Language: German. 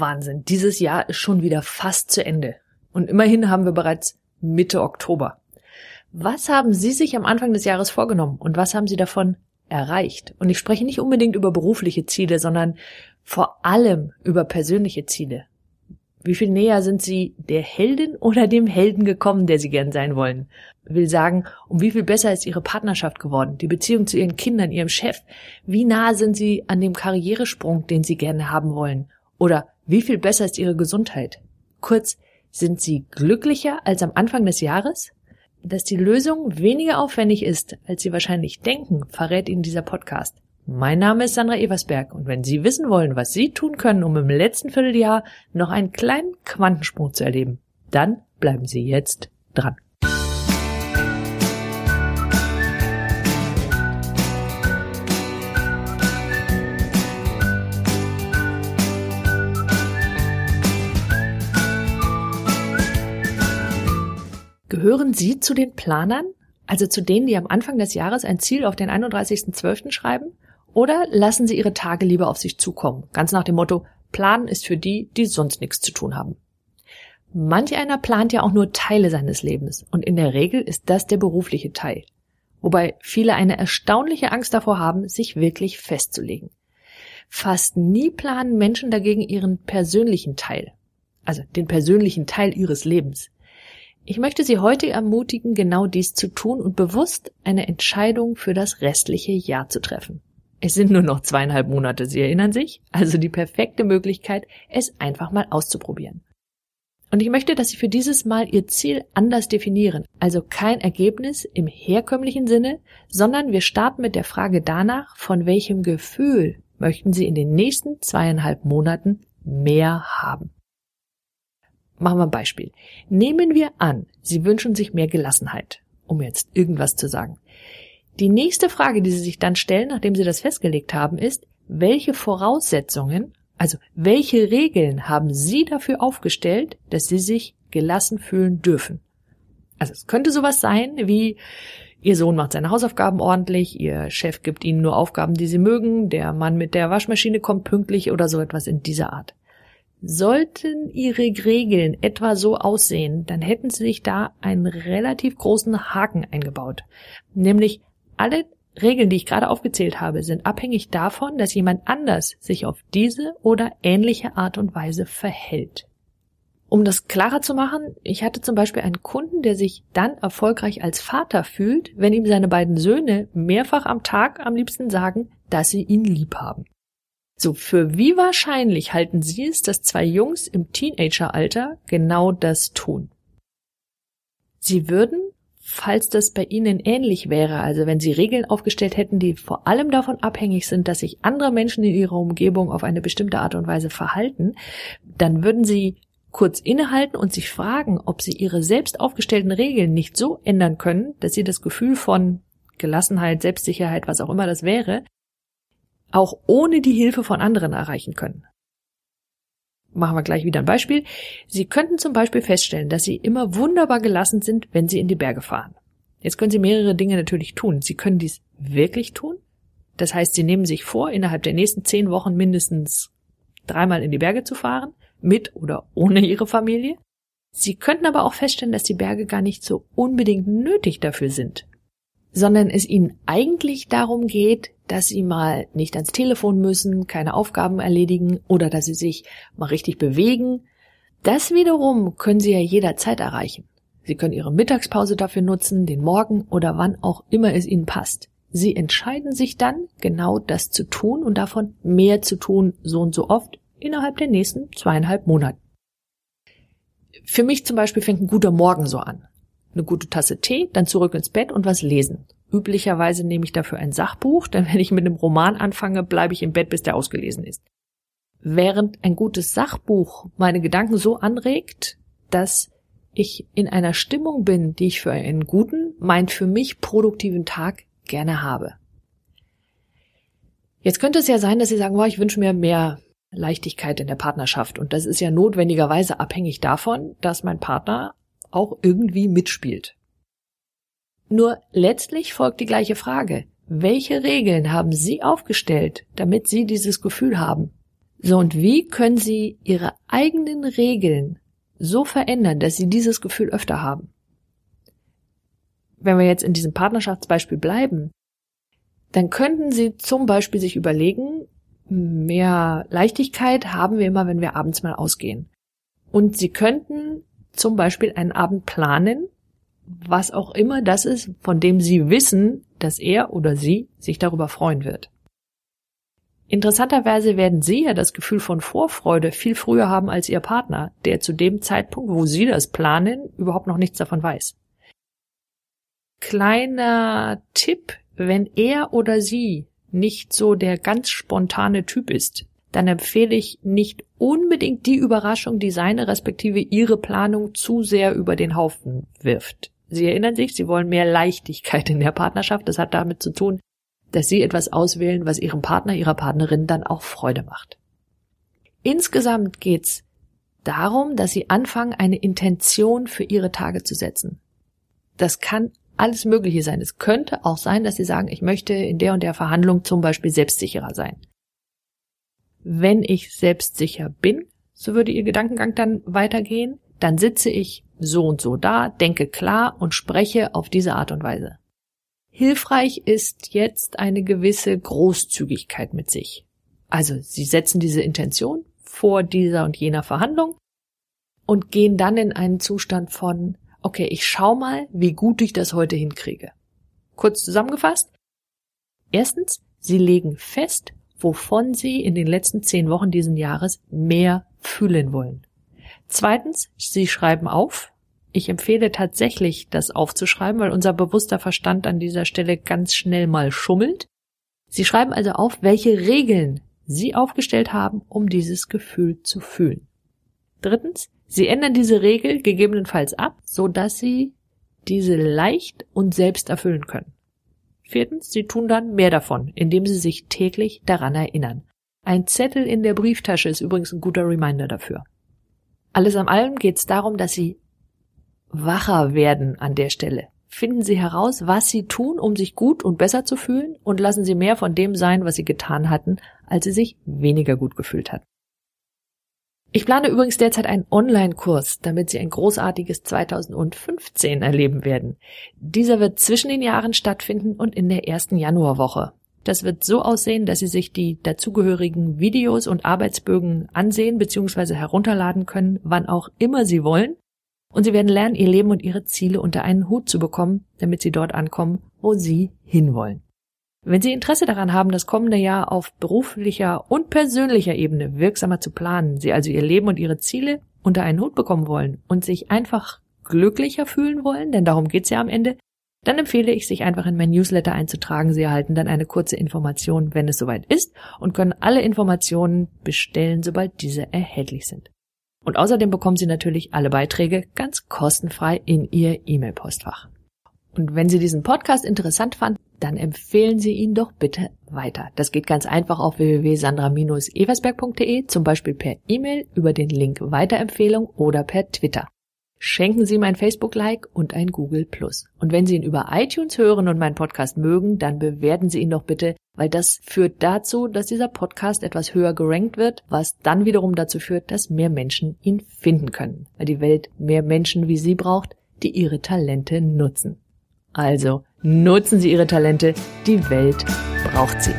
Wahnsinn, dieses Jahr ist schon wieder fast zu Ende. Und immerhin haben wir bereits Mitte Oktober. Was haben Sie sich am Anfang des Jahres vorgenommen und was haben Sie davon erreicht? Und ich spreche nicht unbedingt über berufliche Ziele, sondern vor allem über persönliche Ziele. Wie viel näher sind Sie der Heldin oder dem Helden gekommen, der Sie gern sein wollen? Will sagen, um wie viel besser ist Ihre Partnerschaft geworden, die Beziehung zu Ihren Kindern, Ihrem Chef? Wie nah sind Sie an dem Karrieresprung, den Sie gerne haben wollen? Oder wie viel besser ist Ihre Gesundheit? Kurz, sind Sie glücklicher als am Anfang des Jahres? Dass die Lösung weniger aufwendig ist, als Sie wahrscheinlich denken, verrät Ihnen dieser Podcast. Mein Name ist Sandra Eversberg und wenn Sie wissen wollen, was Sie tun können, um im letzten Vierteljahr noch einen kleinen Quantensprung zu erleben, dann bleiben Sie jetzt dran. Gehören Sie zu den Planern, also zu denen, die am Anfang des Jahres ein Ziel auf den 31.12. schreiben? Oder lassen Sie Ihre Tage lieber auf sich zukommen, ganz nach dem Motto, Planen ist für die, die sonst nichts zu tun haben. Manch einer plant ja auch nur Teile seines Lebens und in der Regel ist das der berufliche Teil. Wobei viele eine erstaunliche Angst davor haben, sich wirklich festzulegen. Fast nie planen Menschen dagegen ihren persönlichen Teil, also den persönlichen Teil ihres Lebens. Ich möchte Sie heute ermutigen, genau dies zu tun und bewusst eine Entscheidung für das restliche Jahr zu treffen. Es sind nur noch zweieinhalb Monate, Sie erinnern sich? Also die perfekte Möglichkeit, es einfach mal auszuprobieren. Und ich möchte, dass Sie für dieses Mal Ihr Ziel anders definieren, also kein Ergebnis im herkömmlichen Sinne, sondern wir starten mit der Frage danach, von welchem Gefühl möchten Sie in den nächsten zweieinhalb Monaten mehr haben. Machen wir ein Beispiel. Nehmen wir an, Sie wünschen sich mehr Gelassenheit, um jetzt irgendwas zu sagen. Die nächste Frage, die Sie sich dann stellen, nachdem Sie das festgelegt haben, ist, welche Voraussetzungen, also welche Regeln haben Sie dafür aufgestellt, dass Sie sich gelassen fühlen dürfen? Also es könnte sowas sein wie, Ihr Sohn macht seine Hausaufgaben ordentlich, Ihr Chef gibt Ihnen nur Aufgaben, die Sie mögen, der Mann mit der Waschmaschine kommt pünktlich oder so etwas in dieser Art. Sollten Ihre Regeln etwa so aussehen, dann hätten Sie sich da einen relativ großen Haken eingebaut. Nämlich alle Regeln, die ich gerade aufgezählt habe, sind abhängig davon, dass jemand anders sich auf diese oder ähnliche Art und Weise verhält. Um das klarer zu machen, ich hatte zum Beispiel einen Kunden, der sich dann erfolgreich als Vater fühlt, wenn ihm seine beiden Söhne mehrfach am Tag am liebsten sagen, dass sie ihn lieb haben. So, für wie wahrscheinlich halten Sie es, dass zwei Jungs im Teenageralter genau das tun? Sie würden, falls das bei Ihnen ähnlich wäre, also wenn Sie Regeln aufgestellt hätten, die vor allem davon abhängig sind, dass sich andere Menschen in Ihrer Umgebung auf eine bestimmte Art und Weise verhalten, dann würden Sie kurz innehalten und sich fragen, ob Sie Ihre selbst aufgestellten Regeln nicht so ändern können, dass Sie das Gefühl von Gelassenheit, Selbstsicherheit, was auch immer das wäre, auch ohne die Hilfe von anderen erreichen können. Machen wir gleich wieder ein Beispiel. Sie könnten zum Beispiel feststellen, dass Sie immer wunderbar gelassen sind, wenn Sie in die Berge fahren. Jetzt können Sie mehrere Dinge natürlich tun. Sie können dies wirklich tun. Das heißt, Sie nehmen sich vor, innerhalb der nächsten zehn Wochen mindestens dreimal in die Berge zu fahren, mit oder ohne Ihre Familie. Sie könnten aber auch feststellen, dass die Berge gar nicht so unbedingt nötig dafür sind, sondern es Ihnen eigentlich darum geht, dass sie mal nicht ans Telefon müssen, keine Aufgaben erledigen oder dass sie sich mal richtig bewegen. Das wiederum können sie ja jederzeit erreichen. Sie können ihre Mittagspause dafür nutzen, den Morgen oder wann auch immer es ihnen passt. Sie entscheiden sich dann, genau das zu tun und davon mehr zu tun, so und so oft, innerhalb der nächsten zweieinhalb Monate. Für mich zum Beispiel fängt ein guter Morgen so an. Eine gute Tasse Tee, dann zurück ins Bett und was lesen. Üblicherweise nehme ich dafür ein Sachbuch, denn wenn ich mit einem Roman anfange, bleibe ich im Bett, bis der ausgelesen ist. Während ein gutes Sachbuch meine Gedanken so anregt, dass ich in einer Stimmung bin, die ich für einen guten, meint für mich produktiven Tag gerne habe. Jetzt könnte es ja sein, dass Sie sagen, oh, ich wünsche mir mehr Leichtigkeit in der Partnerschaft. Und das ist ja notwendigerweise abhängig davon, dass mein Partner auch irgendwie mitspielt. Nur letztlich folgt die gleiche Frage. Welche Regeln haben Sie aufgestellt, damit Sie dieses Gefühl haben? So, und wie können Sie Ihre eigenen Regeln so verändern, dass Sie dieses Gefühl öfter haben? Wenn wir jetzt in diesem Partnerschaftsbeispiel bleiben, dann könnten Sie zum Beispiel sich überlegen, mehr Leichtigkeit haben wir immer, wenn wir abends mal ausgehen. Und Sie könnten zum Beispiel einen Abend planen, was auch immer das ist, von dem Sie wissen, dass er oder sie sich darüber freuen wird. Interessanterweise werden Sie ja das Gefühl von Vorfreude viel früher haben als Ihr Partner, der zu dem Zeitpunkt, wo Sie das planen, überhaupt noch nichts davon weiß. Kleiner Tipp, wenn er oder sie nicht so der ganz spontane Typ ist, dann empfehle ich nicht unbedingt die Überraschung, die seine respektive ihre Planung zu sehr über den Haufen wirft. Sie erinnern sich, Sie wollen mehr Leichtigkeit in der Partnerschaft. Das hat damit zu tun, dass Sie etwas auswählen, was Ihrem Partner, Ihrer Partnerin dann auch Freude macht. Insgesamt geht's darum, dass Sie anfangen, eine Intention für Ihre Tage zu setzen. Das kann alles Mögliche sein. Es könnte auch sein, dass Sie sagen, ich möchte in der und der Verhandlung zum Beispiel selbstsicherer sein. Wenn ich selbstsicher bin, so würde Ihr Gedankengang dann weitergehen, dann sitze ich so und so da, denke klar und spreche auf diese Art und Weise. Hilfreich ist jetzt eine gewisse Großzügigkeit mit sich. Also Sie setzen diese Intention vor dieser und jener Verhandlung und gehen dann in einen Zustand von okay, ich schau mal, wie gut ich das heute hinkriege. Kurz zusammengefasst. Erstens, Sie legen fest, wovon Sie in den letzten zehn Wochen diesen Jahres mehr fühlen wollen. Zweitens, Sie schreiben auf. Ich empfehle tatsächlich, das aufzuschreiben, weil unser bewusster Verstand an dieser Stelle ganz schnell mal schummelt. Sie schreiben also auf, welche Regeln Sie aufgestellt haben, um dieses Gefühl zu fühlen. Drittens, Sie ändern diese Regel gegebenenfalls ab, so dass Sie diese leicht und selbst erfüllen können. Viertens, Sie tun dann mehr davon, indem Sie sich täglich daran erinnern. Ein Zettel in der Brieftasche ist übrigens ein guter Reminder dafür. Alles am allem geht es darum, dass Sie wacher werden an der Stelle. Finden Sie heraus, was Sie tun, um sich gut und besser zu fühlen und lassen Sie mehr von dem sein, was Sie getan hatten, als Sie sich weniger gut gefühlt hatten. Ich plane übrigens derzeit einen Online-Kurs, damit Sie ein großartiges 2015 erleben werden. Dieser wird zwischen den Jahren stattfinden und in der ersten Januarwoche. Das wird so aussehen, dass Sie sich die dazugehörigen Videos und Arbeitsbögen ansehen bzw. herunterladen können, wann auch immer Sie wollen. Und Sie werden lernen, Ihr Leben und Ihre Ziele unter einen Hut zu bekommen, damit Sie dort ankommen, wo Sie hinwollen. Wenn Sie Interesse daran haben, das kommende Jahr auf beruflicher und persönlicher Ebene wirksamer zu planen, Sie also Ihr Leben und Ihre Ziele unter einen Hut bekommen wollen und sich einfach glücklicher fühlen wollen, denn darum geht's ja am Ende, dann empfehle ich, sich einfach in mein Newsletter einzutragen. Sie erhalten dann eine kurze Information, wenn es soweit ist und können alle Informationen bestellen, sobald diese erhältlich sind. Und außerdem bekommen Sie natürlich alle Beiträge ganz kostenfrei in Ihr E-Mail-Postfach. Und wenn Sie diesen Podcast interessant fanden, dann empfehlen Sie ihn doch bitte weiter. Das geht ganz einfach auf www.sandra-eversberg.de, zum Beispiel per E-Mail über den Link Weiterempfehlung oder per Twitter. Schenken Sie mein Facebook-Like und ein Google Plus. Und wenn Sie ihn über iTunes hören und meinen Podcast mögen, dann bewerten Sie ihn doch bitte, weil das führt dazu, dass dieser Podcast etwas höher gerankt wird, was dann wiederum dazu führt, dass mehr Menschen ihn finden können, weil die Welt mehr Menschen wie Sie braucht, die ihre Talente nutzen. Also nutzen Sie Ihre Talente, die Welt braucht sie.